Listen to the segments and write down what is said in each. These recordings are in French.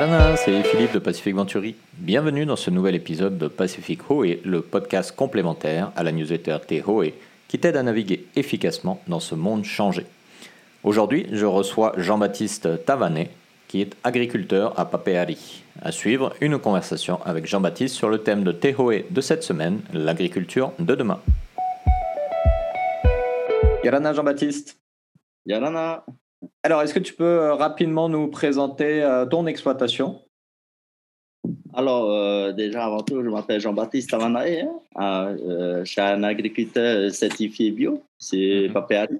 Yarana, c'est Philippe de Pacific Venturi. Bienvenue dans ce nouvel épisode de Pacific Hoe, le podcast complémentaire à la newsletter T-Hoe qui t'aide à naviguer efficacement dans ce monde changé. Aujourd'hui, je reçois Jean-Baptiste Tavanet, qui est agriculteur à Papeari. À suivre, une conversation avec Jean-Baptiste sur le thème de Tehoe de cette semaine, l'agriculture de demain. Yarana Jean-Baptiste. Yarana. Alors, est-ce que tu peux euh, rapidement nous présenter euh, ton exploitation? Alors, euh, déjà, avant tout, je m'appelle Jean-Baptiste Tavanae. Hein. je suis un agriculteur certifié bio, c'est mm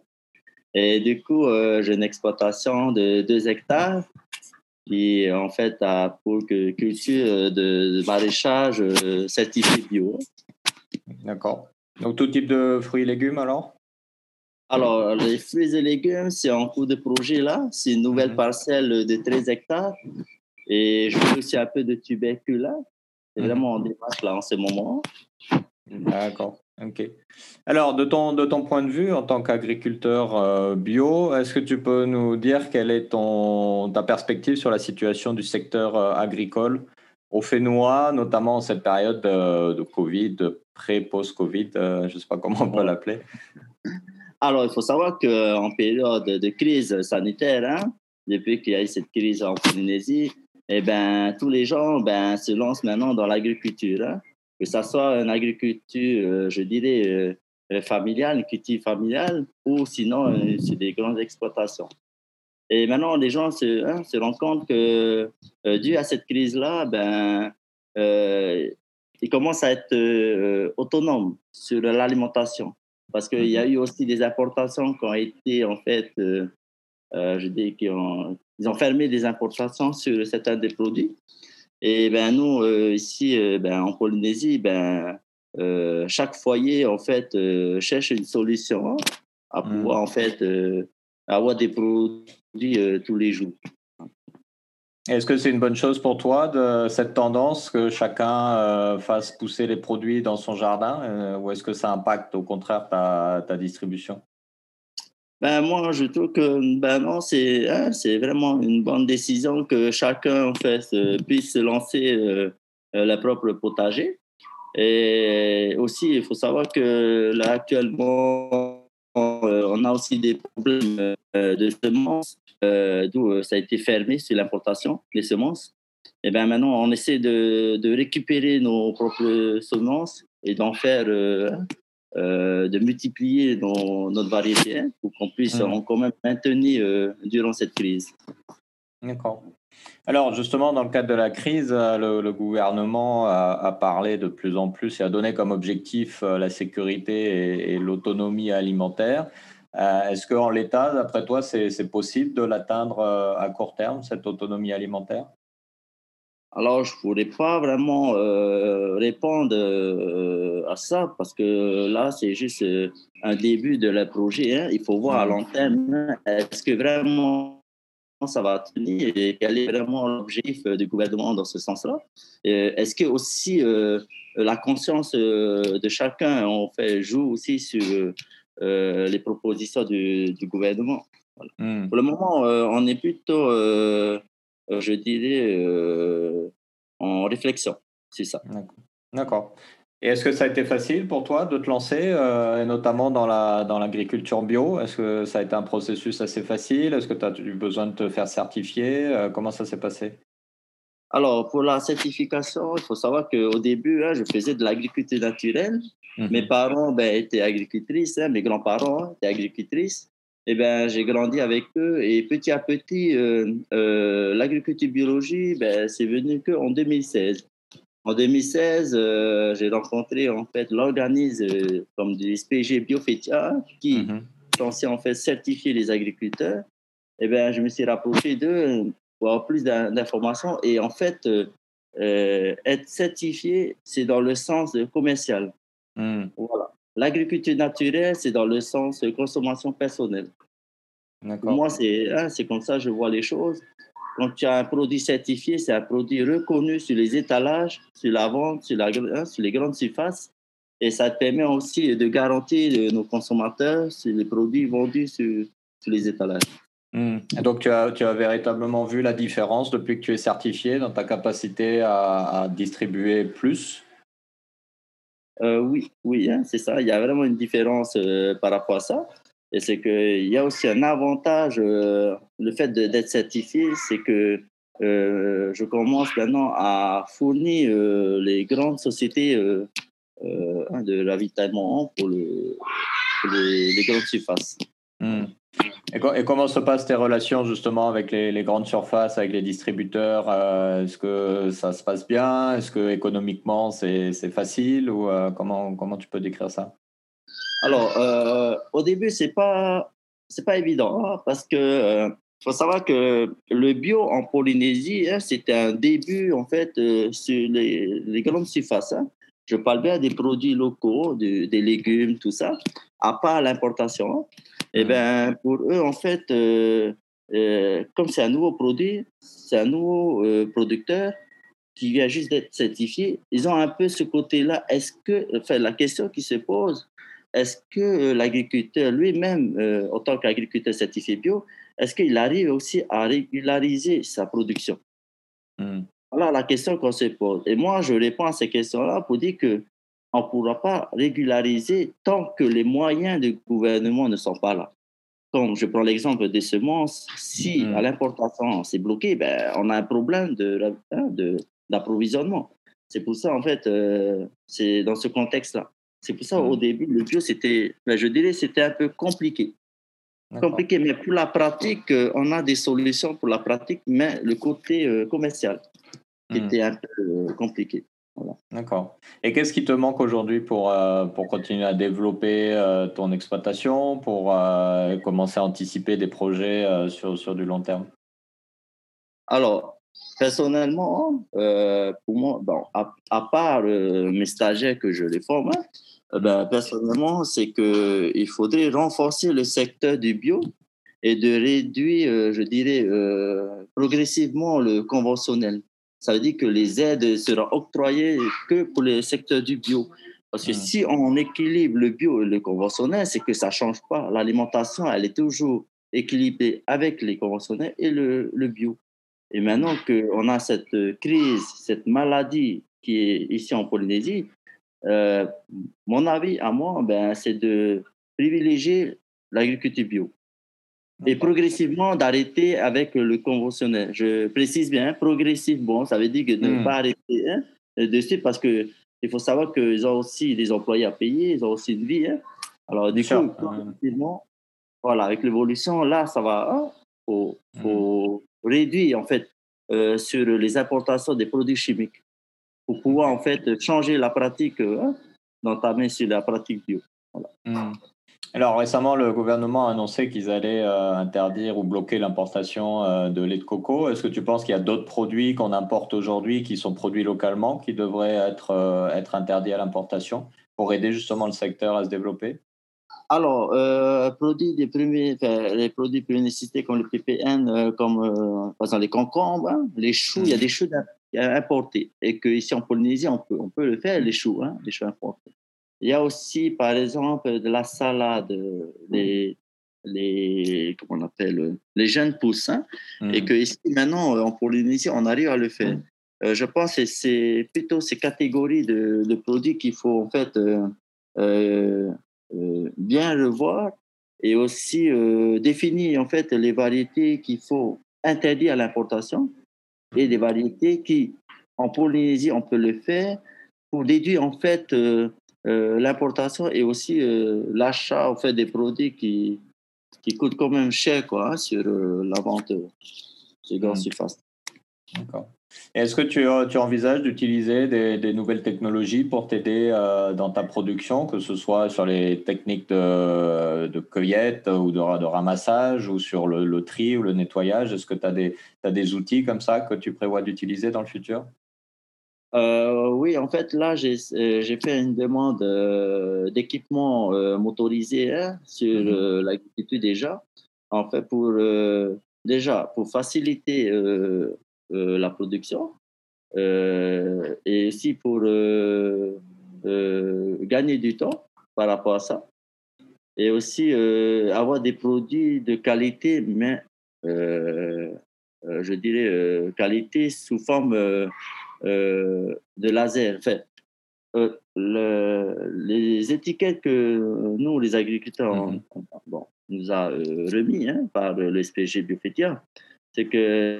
Et du coup, j'ai une exploitation de 2 hectares qui, en fait, a pour culture de, maraîchage certifié bio. D'accord. Donc, tout type de fruits et légumes alors? Alors, les fruits et légumes, c'est en cours de projet là. C'est une nouvelle mhm. parcelle de 13 hectares. Et je fais aussi un peu de tubercules là. C'est mhm. vraiment en démarche là en ce moment. D'accord. Ok. Alors, de ton, de ton point de vue en tant qu'agriculteur euh, bio, est-ce que tu peux nous dire quelle est ton, ta perspective sur la situation du secteur euh, agricole au Fénois, notamment en cette période de, de Covid, pré-post-Covid, euh, je ne sais pas comment on peut l'appeler? Alors, il faut savoir qu'en période de crise sanitaire, hein, depuis qu'il y a eu cette crise en Polynésie, eh ben, tous les gens ben, se lancent maintenant dans l'agriculture. Hein. Que ce soit une agriculture, euh, je dirais, euh, familiale, une culture familiale, ou sinon, euh, c'est des grandes exploitations. Et maintenant, les gens se, hein, rendent compte que, dû à cette crise-là, ben, ils commencent à être autonomes sur l'alimentation parce qu'il y a mhm. eu aussi des importations qui ont été, en fait, euh, euh, je dis qu'ils ont, ils ont fermé des importations sur certains des produits. Et ben, nous, euh, ici, ben, en Polynésie, ben, chaque foyer, en fait, cherche une solution à mhm. pouvoir, en fait, avoir des produits tous les jours. Est-ce que c'est une bonne chose pour toi, cette tendance que chacun euh, fasse pousser les produits dans son jardin euh, ou est-ce que ça impacte au contraire ta, distribution? Ben, Moi, je trouve que ben hein, c'est vraiment une bonne décision que chacun en fait, puisse lancer euh, le propre potager. Et aussi, il faut savoir que là, actuellement, on a aussi des problèmes de semences euh, d'où euh, ça a été fermé sur l'importation des semences. Et eh bien maintenant, on essaie de, de récupérer nos propres semences et d'en faire, euh, de multiplier notre variété pour qu'on puisse mmh. quand même maintenir durant cette crise. D'accord. Alors justement, dans le cadre de la crise, le, gouvernement a, parlé de plus en plus et a donné comme objectif la sécurité et l'autonomie alimentaire. Euh, est-ce qu'en l'état, d'après toi, c'est possible de l'atteindre euh, à court terme, cette autonomie alimentaire? Alors, je ne pourrais pas vraiment euh, répondre à ça parce que là, c'est juste un début de le projet. Hein. Il faut voir à mmh. long terme, hein. est-ce que vraiment ça va tenir et quel est vraiment l'objectif du gouvernement dans ce sens-là? Est-ce que aussi la conscience de chacun en fait, joue aussi sur euh, les propositions du, gouvernement? Hmm. Pour le moment, euh, on est plutôt, euh, je dirais, en réflexion. C'est ça. D'accord. Et est-ce que ça a été facile pour toi de te lancer, et notamment dans, la, dans l'agriculture bio? Est-ce que ça a été un processus assez facile? Est-ce que tu as eu besoin de te faire certifier? Comment ça s'est passé? Alors, pour la certification, il faut savoir qu'au début, hein, je faisais de l'agriculture naturelle. Mhm. Mes parents ben, étaient agricultrices, hein, mes grands-parents hein, étaient agricultrices. Et ben, j'ai grandi avec eux et petit à petit, euh, euh, l'agriculture biologie, ben, c'est venu qu'en 2016. En 2016, euh, j'ai rencontré en fait l'organisme comme du SPG Biofetia qui mm censé en fait certifier les agriculteurs. Et ben, je me suis rapproché d'eux pour avoir plus d'informations. Et en fait, être certifié, c'est dans le sens commercial. Hmm. Voilà. L'agriculture naturelle, c'est dans le sens consommation personnelle. Moi, hein, c'est comme ça que je vois les choses. Quand tu as un produit certifié, c'est un produit reconnu sur les étalages, sur la vente, sur, la, hein, sur les grandes surfaces. Et ça te permet aussi de garantir nos consommateurs sur les produits vendus sur, sur les étalages. Hmm. Et donc, tu as, tu as, véritablement vu la différence depuis que tu es certifié dans ta capacité à, distribuer plus? Euh, Oui, oui hein, c'est ça. Il y a vraiment une différence euh, par rapport à ça. Et c'est qu'il y a aussi un avantage, euh, le fait d'être certifié, c'est que je commence maintenant à fournir les grandes sociétés hein, de ravitaillement pour, le, les, grandes surfaces. Hmm. Et, comment se passent tes relations justement avec les, grandes surfaces, avec les distributeurs euh, Est-ce que ça se passe bien? Est-ce que économiquement c'est facile? Ou euh, comment, comment tu peux décrire ça? Alors, euh, au début, c'est pas c'est pas évident hein, parce que faut savoir que le bio en Polynésie, hein, c'était un début en fait sur les, les, grandes surfaces. Hein. Je parle bien des produits locaux, des légumes, tout ça, à part l'importation. Et eh ben, pour eux, en fait, euh, euh, comme c'est un nouveau produit, c'est un nouveau euh, producteur qui vient juste d'être certifié, ils ont un peu ce côté-là. Est-ce que, enfin, la question qui se pose, est-ce que l'agriculteur lui-même, en tant qu'agriculteur certifié bio, est-ce qu'il arrive aussi à régulariser sa production? Mmh. Voilà la question qu'on se pose. Et moi, je réponds à ces questions-là pour dire que on ne pourra pas régulariser tant que les moyens du gouvernement ne sont pas là. Comme je prends l'exemple des semences, si mm-hmm. à l'importation c'est bloqué, ben, on a un problème de, hein, d'approvisionnement. C'est pour ça, en fait, euh, c'est dans ce contexte-là. C'est pour ça, au mm-hmm. début, le bio, c'était, ben, je dirais, c'était un peu compliqué. Compliqué, mais pour la pratique, euh, on a des solutions pour la pratique, mais le côté euh, commercial mm. était un peu compliqué. D'accord. Et qu'est-ce qui te manque aujourd'hui pour, euh, pour continuer à développer euh, ton exploitation, pour euh, commencer à anticiper des projets sur, sur du long terme? Alors, personnellement, pour moi, bon, à, part mes stagiaires que je les forme, hein, ben, personnellement, c'est qu'il faudrait renforcer le secteur du bio et de réduire, je dirais, progressivement le conventionnel ça veut dire que les aides seront octroyées que pour le secteur du bio. Parce que si on équilibre le bio et le conventionnel, c'est que ça ne change pas. L'alimentation, elle est toujours équilibrée avec les conventionnels et le, le bio. Et maintenant qu'on a cette crise, cette maladie qui est ici en Polynésie, euh, mon avis à moi, ben, c'est de privilégier l'agriculture bio et progressivement d'arrêter avec le conventionnel. Je précise bien, progressivement, ça veut dire que de ne hmm. pas arrêter hein, dessus parce que il faut savoir qu'ils ont aussi des employés à payer, ils ont aussi une vie. Hein. Alors, du coup, progressivement, voilà, avec l'évolution, là, ça va. Hein. Réduire, en fait, euh, sur les importations des produits chimiques pour pouvoir, en fait, changer la pratique, hein, d'entamer sur la pratique bio. Hmm. Alors récemment, le gouvernement a annoncé qu'ils allaient euh, interdire ou bloquer l'importation euh, de lait de coco. Est-ce que tu penses qu'il y a d'autres produits qu'on importe aujourd'hui qui sont produits localement qui devraient être, euh, être interdits à l'importation pour aider justement le secteur à se développer? Alors, produits des premiers, les produits premiers comme le PPN, comme par exemple les concombres, hein, les choux, il y a mmh. des choux importés et qu'ici en Polynésie, on peut, on peut le faire, les choux, hein, les choux importés. Il y a aussi, par exemple, de la salade, les, les, comment on appelle, les jeunes poussins, et mmh. que ici, maintenant, en Polynésie, on arrive à le faire. Euh, je pense que c'est plutôt ces catégories de, de produits qu'il faut en fait euh, euh, bien revoir et aussi définir en fait les variétés qu'il faut interdire à l'importation et des variétés qui, en Polynésie, on peut le faire pour déduire en fait euh, l'importation et aussi euh, l'achat en fait, des produits qui, qui coûtent quand même cher quoi, hein, sur euh, la vente sur grande mmh. surface. D'accord. Est-ce que tu, tu envisages d'utiliser des, des, nouvelles technologies pour t'aider dans ta production, que ce soit sur les techniques de, de cueillette ou de, de, ramassage ou sur le, le, tri ou le nettoyage? Est-ce que tu as, as, des outils comme ça que tu prévois d'utiliser dans le futur? Euh, oui, en fait, là, j'ai euh, fait une demande euh, d'équipement motorisé hein, sur mmh l'agriculture déjà. En fait, pour déjà pour faciliter la production et aussi pour gagner du temps par rapport à ça. Et aussi avoir des produits de qualité, mais je dirais, qualité sous forme de laser. Enfin, le, les étiquettes que nous, les agriculteurs, mmh bon, nous a remis hein, par le SPG Biofetia, c'est que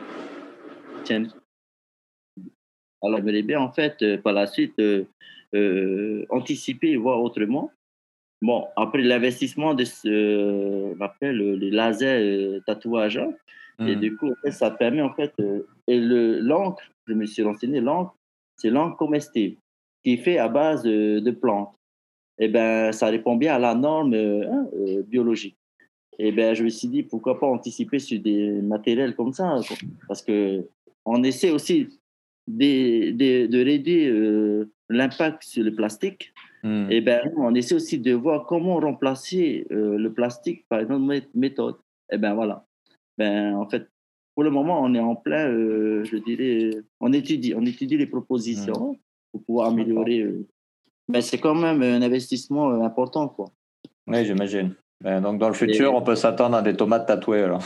alors j'aimerais bien en fait par la suite anticiper et voir autrement. Bon, après l'investissement de ce, appelle les lasers tatouage, hein, et mmh. du coup, ça permet en fait, et le l'encre, je me suis renseigné, l'encre, c'est l'encre comestible qui est fait à base de, plantes. Eh ben, ça répond bien à la norme hein, biologique. Eh ben, je me suis dit, pourquoi pas anticiper sur des matériels comme ça, parce que on essaie aussi de, de, de réduire euh, l'impact sur le plastique. Hmm. Et eh ben, on essaie aussi de voir comment remplacer euh, le plastique par une autre méthode. Et ben voilà. Ben, en fait, pour le moment, on est en plein, euh, je dirais, on étudie, on étudie les propositions hmm. pour pouvoir améliorer. mais c'est quand même un investissement important, quoi. Oui, j'imagine. Ben, donc, dans le futur, on peut s'attendre à des tomates tatouées, alors.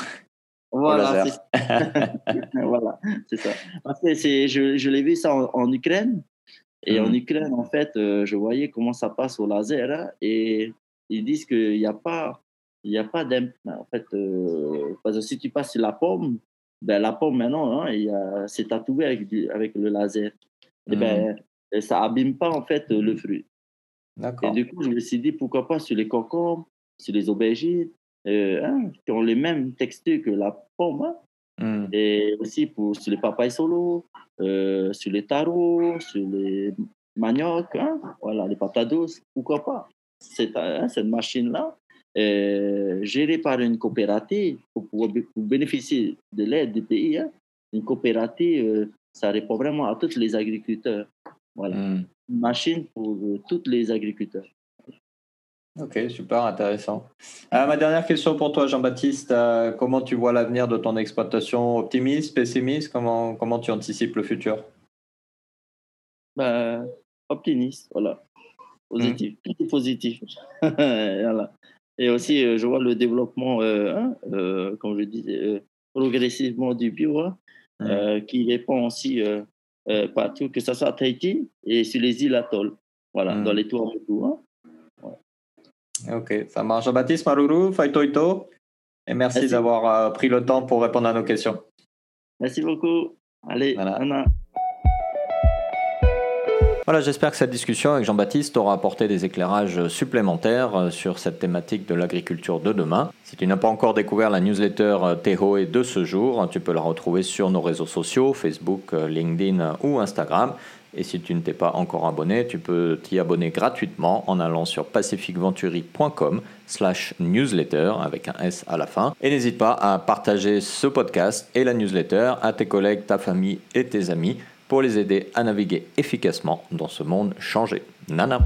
Voilà, c'est ça. je, je l'ai vu ça en, Ukraine. Et en mhm. Ukraine, en fait, euh, je voyais comment ça passe au laser. Hein, et ils disent qu'il n'y a pas, il y a pas En fait, euh, parce que si tu passes sur la pomme, ben, la pomme maintenant, hein, c'est tatoué avec, avec le laser. Et ben, mhm. ça abîme pas, en fait, le fruit. Et du coup, je me suis dit, pourquoi pas sur les concombres, sur les aubergines, euh, hein, qui ont les mêmes textures que la pomme. Hein. Hmm. Et aussi pour, sur les papayes solo, euh, sur les tarots, sur les maniocs, hein, voilà, les patates douces, pourquoi pas. Cette, hein, cette machine-là, euh, gérée par une coopérative, pour, pour bénéficier de l'aide du pays, une coopérative, ça répond vraiment à tous les agriculteurs. Voilà. Hmm. Une machine pour tous les agriculteurs. Ok, super intéressant. Euh, ma dernière question pour toi, Jean-Baptiste, euh, comment tu vois l'avenir de ton exploitation? Optimiste, pessimiste? Comment, comment tu anticipes le futur? Ben, Optimiste, voilà. Positif, mmh. tout est positif. voilà. Et aussi, euh, je vois le développement, hein, comme je disais, progressivement du bio, hein, mmh. qui répond aussi partout, que ce soit à Tahiti et sur les îles Atoll, voilà, dans mmh. les tours de tout. Hein. Ok, ça marche. Jean-Baptiste Maruru, Faitoito, et merci, d'avoir euh, pris le temps pour répondre à nos questions. Merci beaucoup. Allez, voilà. Voilà, j'espère que cette discussion avec Jean-Baptiste aura apporté des éclairages supplémentaires euh, sur cette thématique de l'agriculture de demain. Si tu n'as pas encore découvert la newsletter euh, Tehoe de ce jour, tu peux la retrouver sur nos réseaux sociaux, Facebook, LinkedIn ou Instagram. Et si tu ne t'es pas encore abonné, tu peux t'y abonner gratuitement en allant sur pacificventuri.com slash newsletter avec un S à la fin. Et n'hésite pas à partager ce podcast et la newsletter à tes collègues, ta famille et tes amis pour les aider à naviguer efficacement dans ce monde changé. Nana